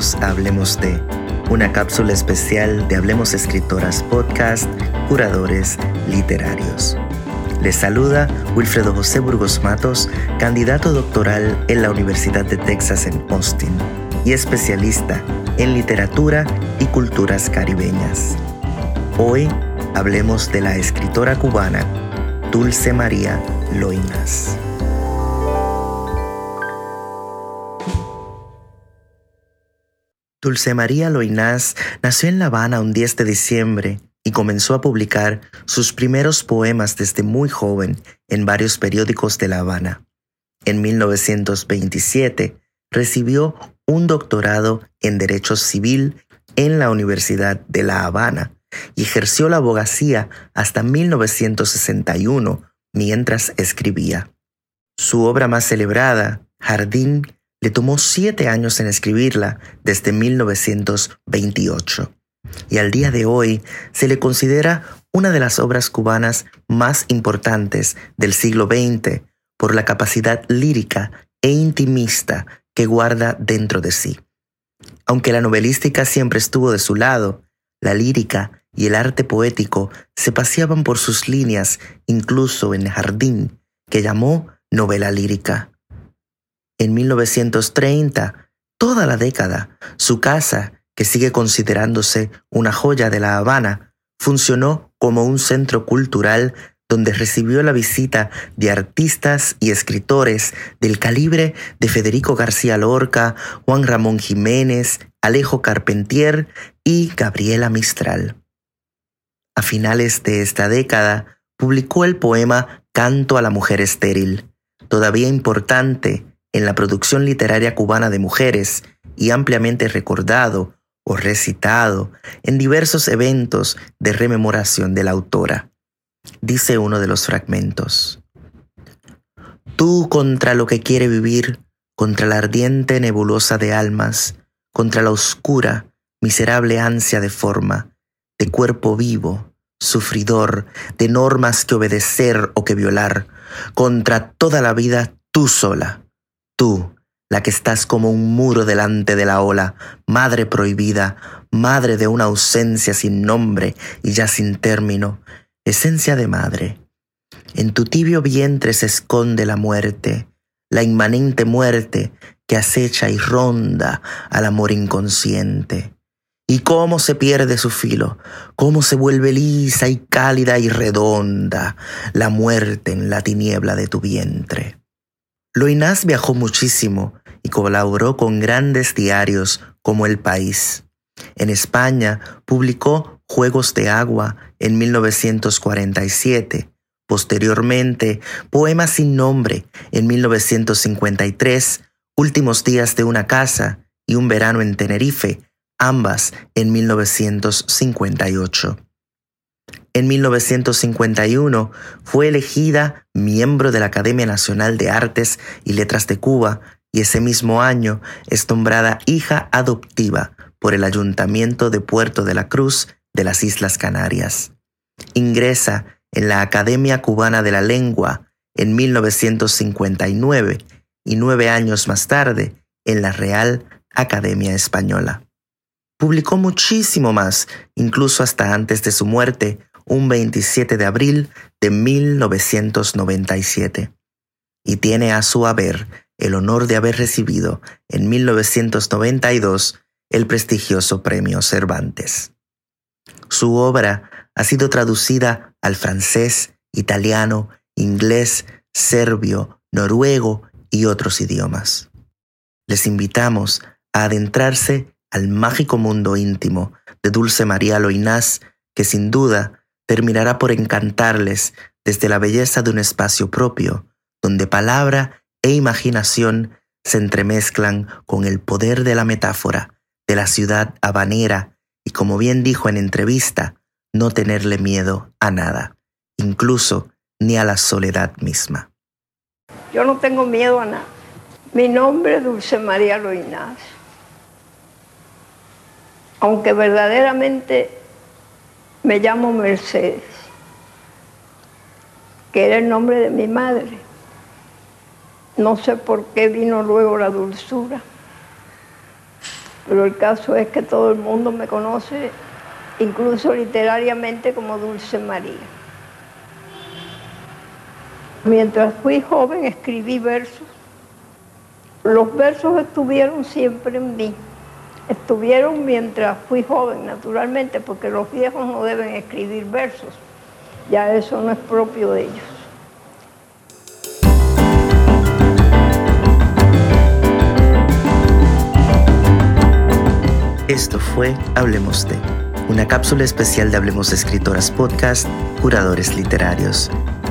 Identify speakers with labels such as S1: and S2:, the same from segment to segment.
S1: Hablemos de, una cápsula especial de Hablemos Escritoras Podcast, curadores literarios. Les saluda Wilfredo José Burgos Matos, candidato doctoral en la Universidad de Texas en Austin y especialista en literatura y culturas caribeñas. Hoy hablemos de la escritora cubana Dulce María Loinas. Dulce María Loinás nació en La Habana un 10 de diciembre y comenzó a publicar sus primeros poemas desde muy joven en varios periódicos de La Habana. En 1927 recibió un doctorado en Derecho Civil en la Universidad de La Habana y ejerció la abogacía hasta 1961 mientras escribía. Su obra más celebrada, Jardín le tomó siete años en escribirla desde 1928 y al día de hoy se le considera una de las obras cubanas más importantes del siglo XX por la capacidad lírica e intimista que guarda dentro de sí. Aunque la novelística siempre estuvo de su lado, la lírica y el arte poético se paseaban por sus líneas incluso en el jardín, que llamó novela lírica. En 1930, toda la década, su casa, que sigue considerándose una joya de La Habana, funcionó como un centro cultural donde recibió la visita de artistas y escritores del calibre de Federico García Lorca, Juan Ramón Jiménez, Alejo Carpentier y Gabriela Mistral. A finales de esta década, publicó el poema Canto a la mujer estéril, todavía importante en la producción literaria cubana de mujeres y ampliamente recordado o recitado en diversos eventos de rememoración de la autora. Dice uno de los fragmentos. Tú contra lo que quiere vivir, contra la ardiente nebulosa de almas, contra la oscura, miserable ansia de forma, de cuerpo vivo, sufridor, de normas que obedecer o que violar, contra toda la vida tú sola, Tú, la que estás como un muro delante de la ola, madre prohibida, madre de una ausencia sin nombre y ya sin término, esencia de madre. En tu tibio vientre se esconde la muerte, la inmanente muerte que acecha y ronda al amor inconsciente. Y cómo se pierde su filo, cómo se vuelve lisa y cálida y redonda la muerte en la tiniebla de tu vientre. Loinás viajó muchísimo y colaboró con grandes diarios como El País. En España publicó Juegos de Agua en 1947. Posteriormente, Poemas sin nombre en 1953, Últimos días de una casa y Un verano en Tenerife, ambas en 1958. En 1951 fue elegida miembro de la Academia Nacional de Artes y Letras de Cuba y ese mismo año es nombrada hija adoptiva por el Ayuntamiento de Puerto de la Cruz de las Islas Canarias. Ingresa en la Academia Cubana de la Lengua en 1959 y nueve años más tarde en la Real Academia Española. Publicó muchísimo más, incluso hasta antes de su muerte, un 27 de abril de 1997 y tiene a su haber el honor de haber recibido en 1992 el prestigioso Premio Cervantes. Su obra ha sido traducida al francés, italiano, inglés, serbio, noruego y otros idiomas. Les invitamos a adentrarse al mágico mundo íntimo de Dulce María Loinás, que sin duda terminará por encantarles desde la belleza de un espacio propio, donde palabra e imaginación se entremezclan con el poder de la metáfora de la ciudad habanera y como bien dijo en entrevista, no tenerle miedo a nada, incluso ni a la soledad misma.
S2: Yo no tengo miedo a nada. Mi nombre es Dulce María Loinás. Aunque verdaderamente me llamo Mercedes, que era el nombre de mi madre. No sé por qué vino luego la dulzura, Pero el caso es que todo el mundo me conoce, incluso literariamente, como Dulce María. Mientras fui joven escribí versos. Los versos estuvieron siempre en mí. Estuvieron mientras fui joven, naturalmente, porque los viejos no deben escribir versos. Ya eso no es propio de ellos.
S1: Esto fue Hablemos de, una cápsula especial de Hablemos Escritoras Podcast, Curadores Literarios.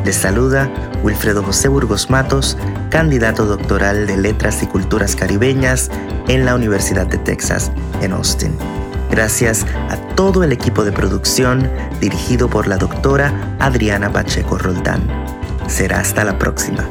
S1: Les saluda Wilfredo José Burgos Matos, candidato doctoral de Letras y Culturas Caribeñas en la Universidad de Texas, en Austin. Gracias a todo el equipo de producción dirigido por la doctora Adriana Pacheco Roldán. Será hasta la próxima.